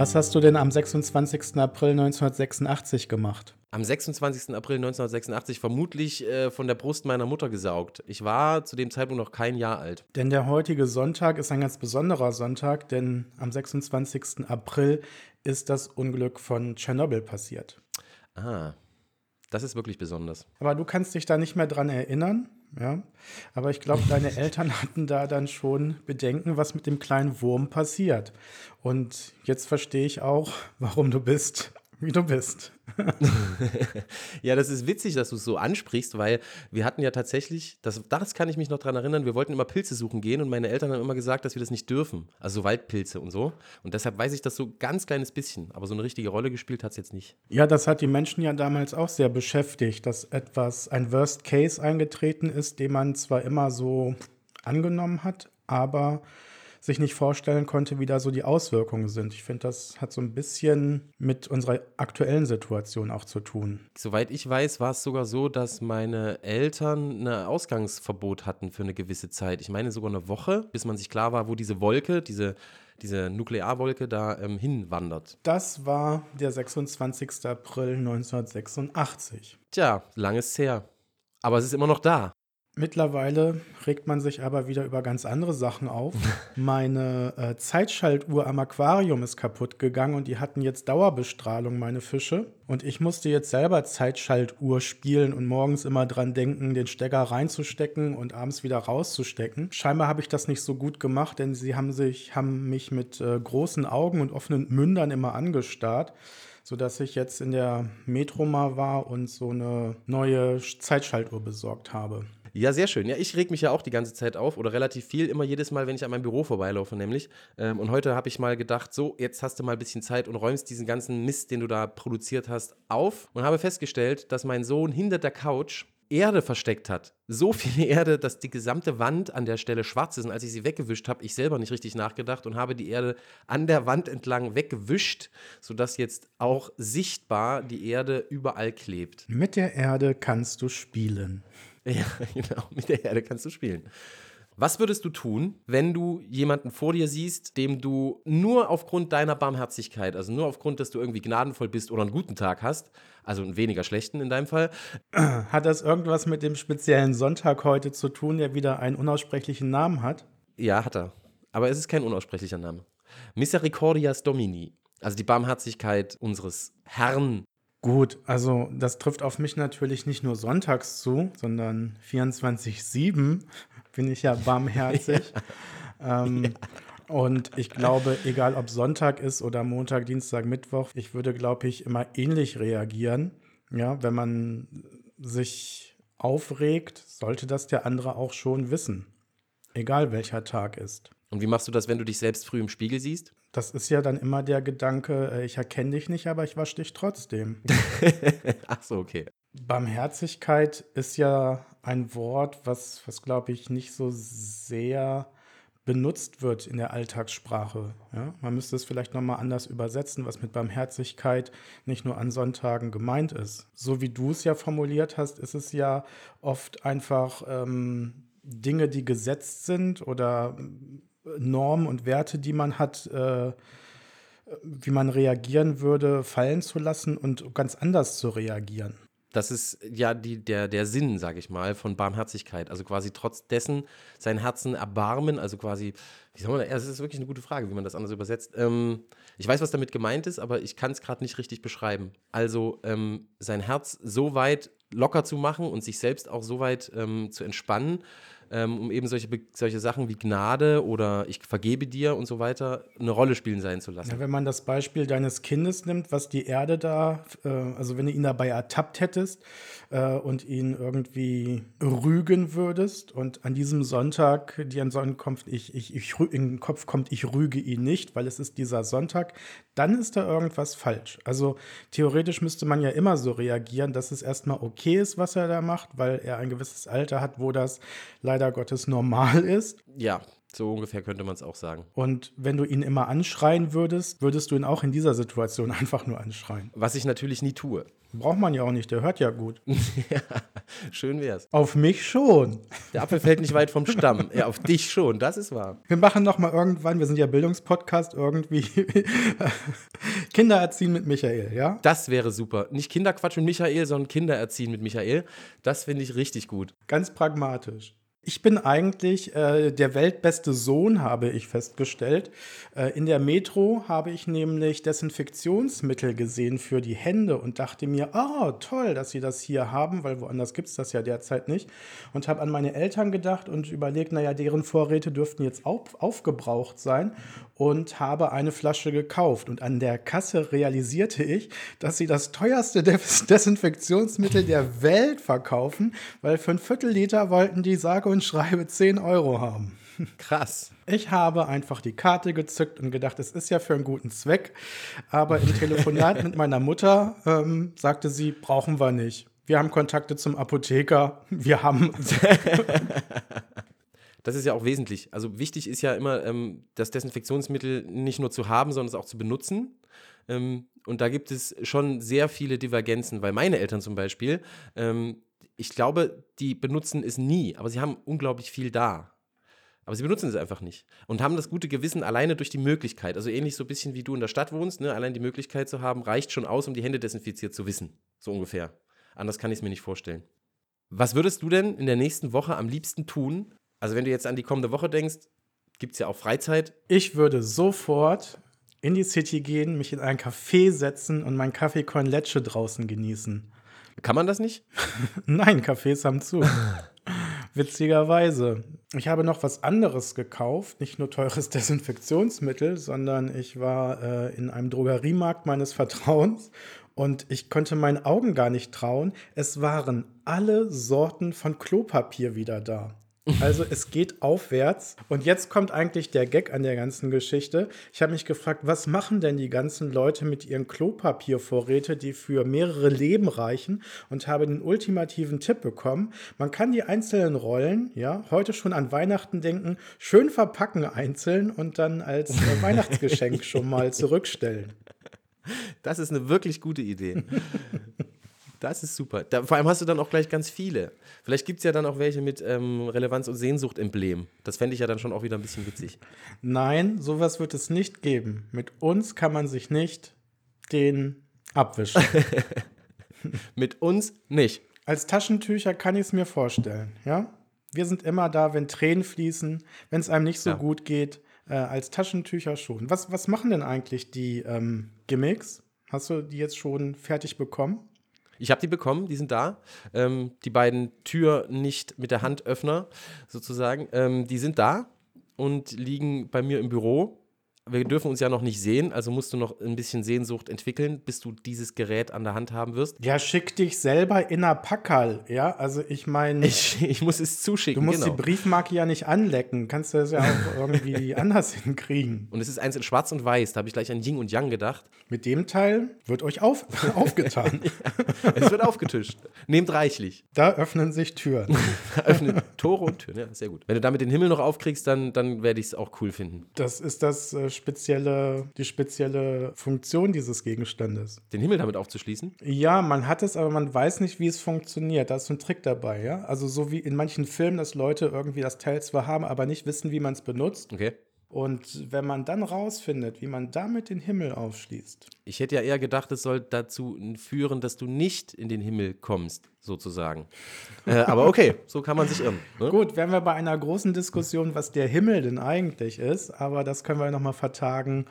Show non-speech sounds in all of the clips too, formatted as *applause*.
Was hast du denn am 26. April 1986 gemacht? Am 26. April 1986 vermutlich äh, von der Brust meiner Mutter gesaugt. Ich war zu dem Zeitpunkt noch kein Jahr alt. Denn der heutige Sonntag ist ein ganz besonderer Sonntag, denn am 26. April ist das Unglück von Tschernobyl passiert. Ah, das ist wirklich besonders. Aber du kannst dich da nicht mehr dran erinnern, ja. Aber ich glaube, deine *laughs* Eltern hatten da dann schon Bedenken, was mit dem kleinen Wurm passiert. Und jetzt verstehe ich auch, warum du bist, *laughs* wie du bist. *laughs* ja, das ist witzig, dass du es so ansprichst, weil wir hatten ja tatsächlich, das, das kann ich mich noch daran erinnern, wir wollten immer Pilze suchen gehen und meine Eltern haben immer gesagt, dass wir das nicht dürfen. Also so Waldpilze und so. Und deshalb weiß ich das so ganz kleines bisschen, aber so eine richtige Rolle gespielt hat es jetzt nicht. Ja, das hat die Menschen ja damals auch sehr beschäftigt, dass etwas, ein Worst Case eingetreten ist, den man zwar immer so angenommen hat, aber sich nicht vorstellen konnte, wie da so die Auswirkungen sind. Ich finde, das hat so ein bisschen mit unserer aktuellen Situation auch zu tun. Soweit ich weiß, war es sogar so, dass meine Eltern ein Ausgangsverbot hatten für eine gewisse Zeit. Ich meine sogar eine Woche, bis man sich klar war, wo diese Wolke, diese diese Nuklearwolke da ähm, hinwandert. Das war der 26. April 1986. Tja, langes her. Aber es ist immer noch da. Mittlerweile regt man sich aber wieder über ganz andere Sachen auf. *laughs* meine äh, Zeitschaltuhr am Aquarium ist kaputt gegangen und die hatten jetzt Dauerbestrahlung, meine Fische. Und ich musste jetzt selber Zeitschaltuhr spielen und morgens immer dran denken, den Stecker reinzustecken und abends wieder rauszustecken. Scheinbar habe ich das nicht so gut gemacht, denn sie haben, sich, haben mich mit äh, großen Augen und offenen Mündern immer angestarrt sodass ich jetzt in der Metro mal war und so eine neue Zeitschaltuhr besorgt habe. Ja, sehr schön. Ja, ich reg mich ja auch die ganze Zeit auf oder relativ viel, immer jedes Mal, wenn ich an meinem Büro vorbeilaufe, nämlich. Ähm, und heute habe ich mal gedacht, so, jetzt hast du mal ein bisschen Zeit und räumst diesen ganzen Mist, den du da produziert hast, auf und habe festgestellt, dass mein Sohn hinter der Couch Erde versteckt hat. So viel *laughs* Erde, dass die gesamte Wand an der Stelle schwarz ist. Und als ich sie weggewischt habe, ich selber nicht richtig nachgedacht und habe die Erde an der Wand entlang weggewischt, sodass jetzt auch sichtbar die Erde überall klebt. Mit der Erde kannst du spielen. Ja, *laughs* genau, mit der Erde kannst du spielen. Was würdest du tun, wenn du jemanden vor dir siehst, dem du nur aufgrund deiner Barmherzigkeit, also nur aufgrund, dass du irgendwie gnadenvoll bist oder einen guten Tag hast, also einen weniger schlechten in deinem Fall? *clears throat* Hat das irgendwas mit dem speziellen Sonntag heute zu tun, der wieder einen unaussprechlichen Namen hat? Ja, hat er. Aber es ist kein unaussprechlicher Name. Misericordias Domini, also die Barmherzigkeit unseres Herrn Gut, also das trifft auf mich natürlich nicht nur sonntags zu, sondern 24-7 bin ich ja barmherzig. *laughs* ja. Ähm, ja. Und ich glaube, egal ob Sonntag ist oder Montag, Dienstag, Mittwoch, ich würde, glaube ich, immer ähnlich reagieren. Ja, wenn man sich aufregt, sollte das der andere auch schon wissen. Egal welcher Tag ist. Und wie machst du das, wenn du dich selbst früh im Spiegel siehst? Das ist ja dann immer der Gedanke, äh, ich erkenne dich nicht, aber ich wasche dich trotzdem. *laughs* Ach so, okay. Barmherzigkeit ist ja ein Wort, was, was glaube ich, nicht so sehr benutzt wird in der Alltagssprache. Ja? Man müsste es vielleicht nochmal anders übersetzen, was mit Barmherzigkeit nicht nur an Sonntagen gemeint ist. So wie du es ja formuliert hast, ist es ja oft einfach ähm, Dinge, die gesetzt sind oder Normen und Werte, die man hat, äh, wie man reagieren würde, fallen zu lassen und ganz anders zu reagieren. Das ist ja die, der, der Sinn, sage ich mal, von Barmherzigkeit. Also quasi trotz dessen sein Herzen erbarmen, also quasi, wie soll man das, ist wirklich eine gute Frage, wie man das anders übersetzt. Ähm, ich weiß, was damit gemeint ist, aber ich kann es gerade nicht richtig beschreiben. Also ähm, sein Herz so weit locker zu machen und sich selbst auch so weit ähm, zu entspannen, ähm, um eben solche, solche Sachen wie Gnade oder ich vergebe dir und so weiter eine Rolle spielen sein zu lassen. Ja, wenn man das Beispiel deines Kindes nimmt, was die Erde da, äh, also wenn du ihn dabei ertappt hättest äh, und ihn irgendwie rügen würdest und an diesem Sonntag dir in Kopf, ich, ich, ich, in den Kopf kommt, ich rüge ihn nicht, weil es ist dieser Sonntag, dann ist da irgendwas falsch. Also theoretisch müsste man ja immer so reagieren, dass es erstmal okay ist, was er da macht, weil er ein gewisses Alter hat, wo das leider Gottes normal ist. Ja, so ungefähr könnte man es auch sagen. Und wenn du ihn immer anschreien würdest, würdest du ihn auch in dieser Situation *laughs* einfach nur anschreien. Was ich natürlich nie tue. Braucht man ja auch nicht, der hört ja gut. *laughs* ja. Schön wär's. Auf mich schon. Der Apfel fällt nicht weit vom Stamm. *laughs* Ja, auf dich schon, das ist wahr. Wir machen noch mal irgendwann, wir sind ja Bildungspodcast, irgendwie Kinder erziehen mit Michael, ja? Das wäre super. Nicht Kinderquatsch mit Michael, sondern Kinder erziehen mit Michael. Das finde ich richtig gut. Ganz pragmatisch. Ich bin eigentlich äh, der weltbeste Sohn, habe ich festgestellt. Äh, in der Metro habe ich nämlich Desinfektionsmittel gesehen für die Hände und dachte mir, oh, toll, dass sie das hier haben, weil woanders gibt es das ja derzeit nicht. Und habe an meine Eltern gedacht und überlegt, naja, deren Vorräte dürften jetzt auf, aufgebraucht sein und habe eine Flasche gekauft. Und an der Kasse realisierte ich, dass sie das teuerste Des Desinfektionsmittel der Welt verkaufen, weil für ein Viertelliter wollten die sage und schreibe 10 Euro haben. Krass. Ich habe einfach die Karte gezückt und gedacht, es ist ja für einen guten Zweck. Aber im Telefonat *laughs* mit meiner Mutter ähm, sagte sie, brauchen wir nicht. Wir haben Kontakte zum Apotheker. Wir haben. *laughs* Das ist ja auch wesentlich. Also wichtig ist ja immer, ähm, das Desinfektionsmittel nicht nur zu haben, sondern es auch zu benutzen. Ähm, und da gibt es schon sehr viele Divergenzen, weil meine Eltern zum Beispiel, ähm, ich glaube, die benutzen es nie, aber sie haben unglaublich viel da. Aber sie benutzen es einfach nicht und haben das gute Gewissen alleine durch die Möglichkeit. Also ähnlich so ein bisschen wie du in der Stadt wohnst, ne? allein die Möglichkeit zu haben, reicht schon aus, um die Hände desinfiziert zu wissen. So ungefähr. Anders kann ich es mir nicht vorstellen. Was würdest du denn in der nächsten Woche am liebsten tun, also wenn du jetzt an die kommende Woche denkst, gibt es ja auch Freizeit. Ich würde sofort in die City gehen, mich in ein Café setzen und meinen Kaffee con Leche draußen genießen. Kann man das nicht? *laughs* Nein, Cafés haben zu. *laughs* Witzigerweise. Ich habe noch was anderes gekauft, nicht nur teures *laughs* Desinfektionsmittel, sondern ich war äh, in einem Drogeriemarkt meines Vertrauens und ich konnte meinen Augen gar nicht trauen. Es waren alle Sorten von Klopapier wieder da. Also es geht aufwärts. Und jetzt kommt eigentlich der Gag an der ganzen Geschichte. Ich habe mich gefragt, was machen denn die ganzen Leute mit ihren Klopapiervorräte, die für mehrere Leben reichen? Und habe den ultimativen Tipp bekommen. Man kann die einzelnen Rollen, ja, heute schon an Weihnachten denken, schön verpacken einzeln und dann als äh, Weihnachtsgeschenk schon mal *laughs* zurückstellen. Das ist eine wirklich gute Idee. Das ist super. Da, vor allem hast du dann auch gleich ganz viele. Vielleicht gibt es ja dann auch welche mit ähm, Relevanz- und Sehnsucht-Emblem. Das fände ich ja dann schon auch wieder ein bisschen witzig. Nein, sowas wird es nicht geben. Mit uns kann man sich nicht den abwischen. *laughs* mit uns nicht. Als Taschentücher kann ich es mir vorstellen, ja? Wir sind immer da, wenn Tränen fließen, wenn es einem nicht so ja. gut geht. Äh, als Taschentücher schon. Was, was machen denn eigentlich die ähm, Gimmicks? Hast du die jetzt schon fertig bekommen? Ich habe die bekommen, die sind da. Ähm, die beiden Tür nicht mit der Handöffner sozusagen, ähm, die sind da und liegen bei mir im Büro wir dürfen uns ja noch nicht sehen, also musst du noch ein bisschen Sehnsucht entwickeln, bis du dieses Gerät an der Hand haben wirst. Ja, schick dich selber in einer Packerl, ja? Also ich meine. *laughs* Ich, ich muss es zuschicken. Du musst genau. die Briefmarke ja nicht anlecken. Kannst du das ja auch irgendwie *laughs* anders hinkriegen. Und es ist eins in Schwarz und Weiß. Da habe ich gleich an Ying und Yang gedacht. Mit dem Teil wird euch auf, *laughs* aufgetan. ja, es wird aufgetischt. Nehmt reichlich. Da öffnen sich Türen. öffnen Tore und Türen, ja, sehr gut. Wenn du damit den Himmel noch aufkriegst, dann, dann werde ich es auch cool finden. Das ist das äh, spezielle, die spezielle Funktion dieses Gegenstandes. Den Himmel damit aufzuschließen? Ja, man hat es, aber man weiß nicht, wie es funktioniert. Da ist so ein Trick dabei, ja. Also so wie in manchen Filmen, dass Leute irgendwie das Teil zwar haben, aber nicht wissen, wie man es benutzt. Okay. Und wenn man dann rausfindet, wie man damit den Himmel aufschließt. Ich hätte ja eher gedacht, es soll dazu führen, dass du nicht in den Himmel kommst, sozusagen. *laughs* äh, aber okay, so kann man sich irren. Ne? Gut, wären wir bei einer großen Diskussion, was der Himmel denn eigentlich ist, aber das können wir nochmal vertagen.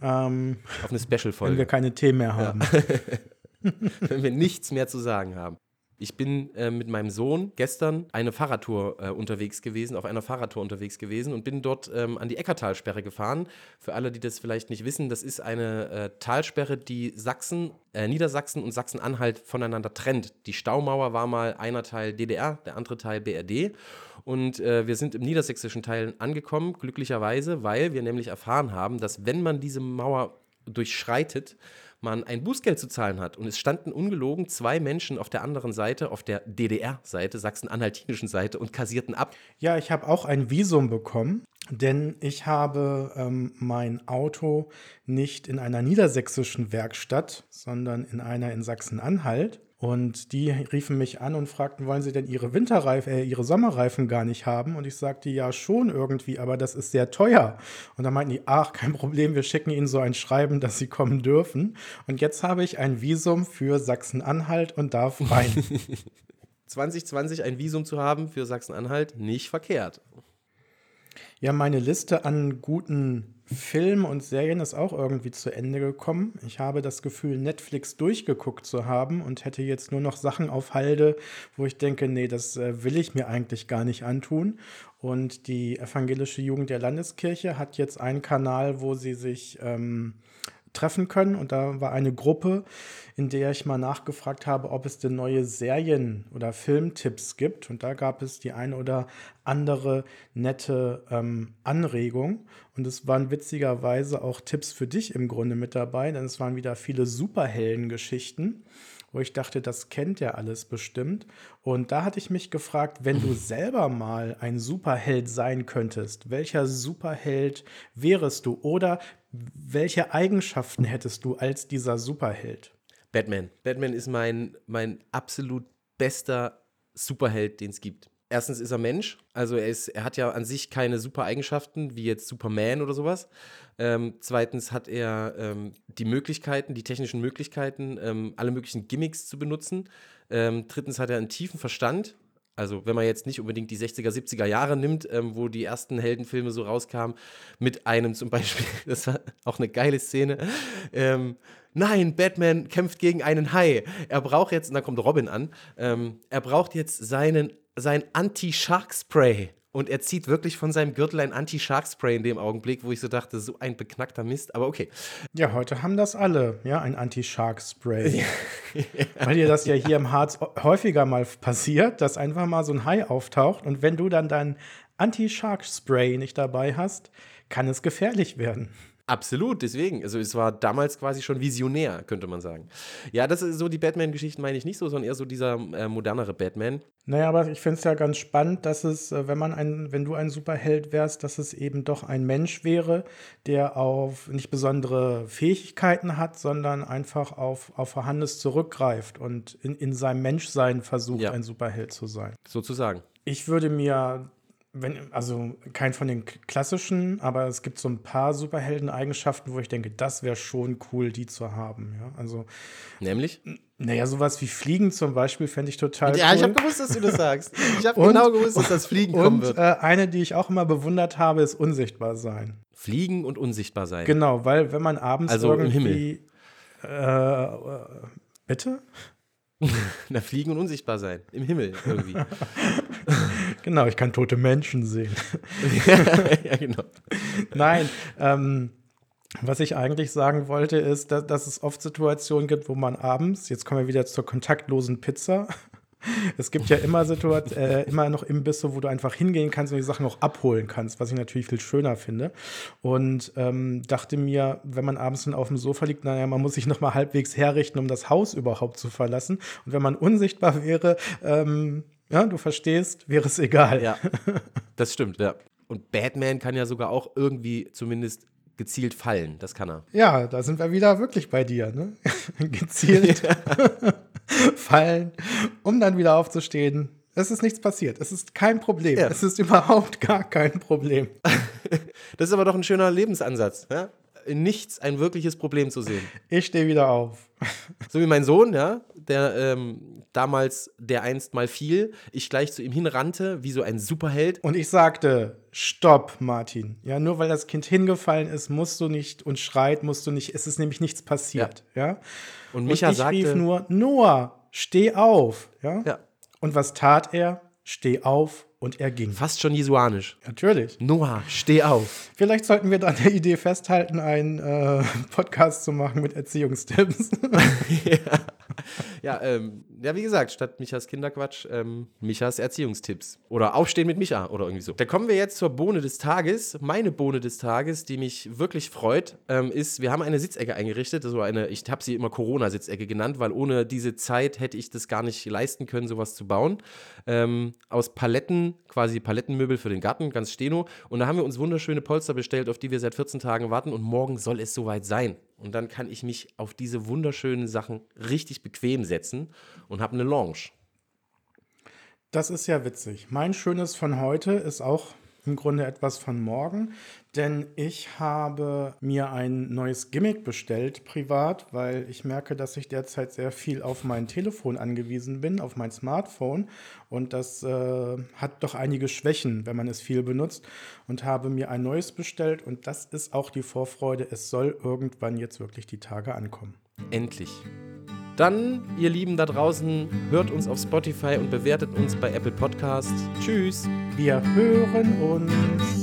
Ähm, Auf eine Special-Folge. Wenn wir keine Themen mehr haben. Ja. *laughs* wenn wir nichts mehr zu sagen haben. Ich bin äh, mit meinem Sohn gestern eine Fahrradtour äh, unterwegs gewesen, auf einer Fahrradtour unterwegs gewesen und bin dort ähm, an die Eckertalsperre gefahren. Für alle, die das vielleicht nicht wissen, das ist eine äh, Talsperre, die Sachsen, äh, Niedersachsen und Sachsen-Anhalt voneinander trennt. Die Staumauer war mal einer Teil DDR, der andere Teil BRD. Und äh, wir sind im niedersächsischen Teil angekommen, glücklicherweise, weil wir nämlich erfahren haben, dass wenn man diese Mauer durchschreitet, man ein Bußgeld zu zahlen hat. Und es standen ungelogen zwei Menschen auf der anderen Seite, auf der DDR-Seite, sachsen-anhaltinischen Seite und kassierten ab. Ja, ich habe auch ein Visum bekommen, denn ich habe ähm, mein Auto nicht in einer niedersächsischen Werkstatt, sondern in einer in Sachsen-Anhalt. Und die riefen mich an und fragten, wollen Sie denn Ihre Winterreifen, äh, Ihre Sommerreifen gar nicht haben? Und ich sagte, ja schon irgendwie, aber das ist sehr teuer. Und dann meinten die, ach, kein Problem, wir schicken Ihnen so ein Schreiben, dass Sie kommen dürfen. Und jetzt habe ich ein Visum für Sachsen-Anhalt und darf rein. *laughs* 2020 ein Visum zu haben für Sachsen-Anhalt, nicht verkehrt. Ja, meine Liste an guten Filmen und Serien ist auch irgendwie zu Ende gekommen. Ich habe das Gefühl, Netflix durchgeguckt zu haben und hätte jetzt nur noch Sachen auf Halde, wo ich denke, nee, das äh, will ich mir eigentlich gar nicht antun. Und die evangelische Jugend der Landeskirche hat jetzt einen Kanal, wo sie sich ähm, treffen können. Und da war eine Gruppe, in der ich mal nachgefragt habe, ob es denn neue Serien- oder Filmtipps gibt. Und da gab es die eine oder andere nette ähm, Anregung. Und es waren witzigerweise auch Tipps für dich im Grunde mit dabei, denn es waren wieder viele Superhelden-Geschichten wo ich dachte, das kennt ja alles bestimmt. Und da hatte ich mich gefragt, wenn du selber mal ein Superheld sein könntest, welcher Superheld wärest du? Oder welche Eigenschaften hättest du als dieser Superheld? Batman. Batman ist mein, mein absolut bester Superheld, den es gibt. Erstens ist er Mensch, also er, ist, er hat ja an sich keine super Eigenschaften, wie jetzt Superman oder sowas. Ähm, zweitens hat er ähm, die Möglichkeiten, die technischen Möglichkeiten, ähm, alle möglichen Gimmicks zu benutzen. Ähm, drittens hat er einen tiefen Verstand, also wenn man jetzt nicht unbedingt die 60er, 70er Jahre nimmt, ähm, wo die ersten Heldenfilme so rauskamen, mit einem zum Beispiel, *laughs* das war auch eine geile Szene, ähm, nein, Batman kämpft gegen einen Hai. Er braucht jetzt, und da kommt Robin an, ähm, er braucht jetzt seinen, sein Anti-Shark-Spray. Und er zieht wirklich von seinem Gürtel ein Anti-Shark-Spray in dem Augenblick, wo ich so dachte, so ein beknackter Mist, aber okay. Ja, heute haben das alle, ja, ein Anti-Shark-Spray. ja. *laughs* Weil dir das ja hier im Harz häufiger mal passiert, dass einfach mal so ein Hai auftaucht und wenn du dann dein Anti-Shark-Spray nicht dabei hast, kann es gefährlich werden. Absolut, deswegen. Also es war damals quasi schon visionär, könnte man sagen. Ja, das ist so die Batman-Geschichten meine ich nicht so, sondern eher so dieser äh, modernere Batman. Naja, aber ich finde es ja ganz spannend, dass es, äh, wenn man ein, wenn du ein Superheld wärst, dass es eben doch ein Mensch wäre, der auf nicht besondere Fähigkeiten hat, sondern einfach auf, auf Vorhandenes zurückgreift und in, in seinem Menschsein versucht, ja. ein Superheld zu sein. Sozusagen. Ich würde mir wenn, also kein von den klassischen, aber es gibt so ein paar Superhelden-Eigenschaften, wo ich denke, das wäre schon cool, die zu haben. Ja, also. Nämlich? Naja, sowas wie Fliegen zum Beispiel fände ich total ja, cool. Ja, ich habe gewusst, dass du das sagst. Ich habe genau gewusst, dass das Fliegen kommen und, wird. Und äh, eine, die ich auch immer bewundert habe, ist unsichtbar sein. Fliegen und unsichtbar sein. Genau, weil wenn man abends also irgendwie. Im Himmel. Äh, äh, bitte? *laughs* Na, fliegen und unsichtbar sein. Im Himmel irgendwie. *laughs* genau, ich kann tote Menschen sehen. *laughs* ja, genau. Nein, ähm, was ich eigentlich sagen wollte, ist, dass, dass, es oft Situationen gibt, wo man abends, jetzt kommen wir wieder zur kontaktlosen Pizza, es gibt ja immer Situation, äh, immer noch Imbisse, wo du einfach hingehen kannst und die Sachen auch abholen kannst, was ich natürlich viel schöner finde. Und ähm, dachte mir, wenn man abends dann auf dem Sofa liegt, naja, man muss sich noch mal halbwegs herrichten, um das Haus überhaupt zu verlassen. Und wenn man unsichtbar wäre, ähm, ja, du verstehst, wäre es egal. Ja, *laughs* das stimmt, ja. Und Batman kann ja sogar auch irgendwie zumindest gezielt fallen. Das kann er. Ja, da sind wir wieder wirklich bei dir, ne? *laughs* gezielt *laughs* fallen, um dann wieder aufzustehen. Es ist nichts passiert. Es ist kein Problem. Ja. Es ist überhaupt gar kein Problem. das ist aber doch ein schöner Lebensansatz. Ja? in nichts ein wirkliches Problem zu sehen. Ich stehe wieder auf. So wie mein Sohn, ja, der ähm, damals, der einst mal fiel, ich gleich zu ihm hinrannte, wie so ein Superheld. Und ich sagte, stopp, Martin. Ja, nur weil das Kind hingefallen ist, musst du nicht und schreit, musst du nicht, es ist nämlich nichts passiert, ja. ja? Und Micha und ich sagte, rief nur, Noah, steh auf, ja. ja. Und was tat er? Steh auf und er ging. Fast schon jesuanisch. Natürlich. Noah, steh auf. Vielleicht sollten wir an der Idee festhalten, einen äh, *laughs* Podcast zu machen mit Erziehungstipps. *laughs* *laughs* ja. *laughs* Ja, ähm, ja, wie gesagt, statt Michas Kinderquatsch, ähm, Michas Erziehungstipps. Oder Aufstehen mit Micha oder irgendwie so. Da kommen wir jetzt zur Bohne des Tages. Meine Bohne des Tages, die mich wirklich freut, ähm, ist, wir haben eine Sitzecke eingerichtet. So eine, ich habe sie immer Corona-Sitzecke genannt, weil ohne diese Zeit hätte ich das gar nicht leisten können, sowas zu bauen. Ähm, aus Paletten, quasi Palettenmöbel für den Garten, ganz steno. Und da haben wir uns wunderschöne Polster bestellt, auf die wir seit 14 Tagen warten. Und morgen soll es soweit sein. Und dann kann ich mich auf diese wunderschönen Sachen richtig bequem setzen und habe eine Lounge. Das ist ja witzig. Mein Schönes von heute ist auch im Grunde etwas von morgen, denn ich habe mir ein neues Gimmick bestellt, privat, weil ich merke, dass ich derzeit sehr viel auf mein Telefon angewiesen bin, auf mein Smartphone. Und das äh, hat doch einige Schwächen, wenn man es viel benutzt. Und habe mir ein neues bestellt. Und das ist auch die Vorfreude. Es soll irgendwann jetzt wirklich die Tage ankommen. Endlich. Dann, ihr Lieben da draußen, hört uns auf Spotify und bewertet uns bei Apple Podcast. Tschüss. Wir hören uns.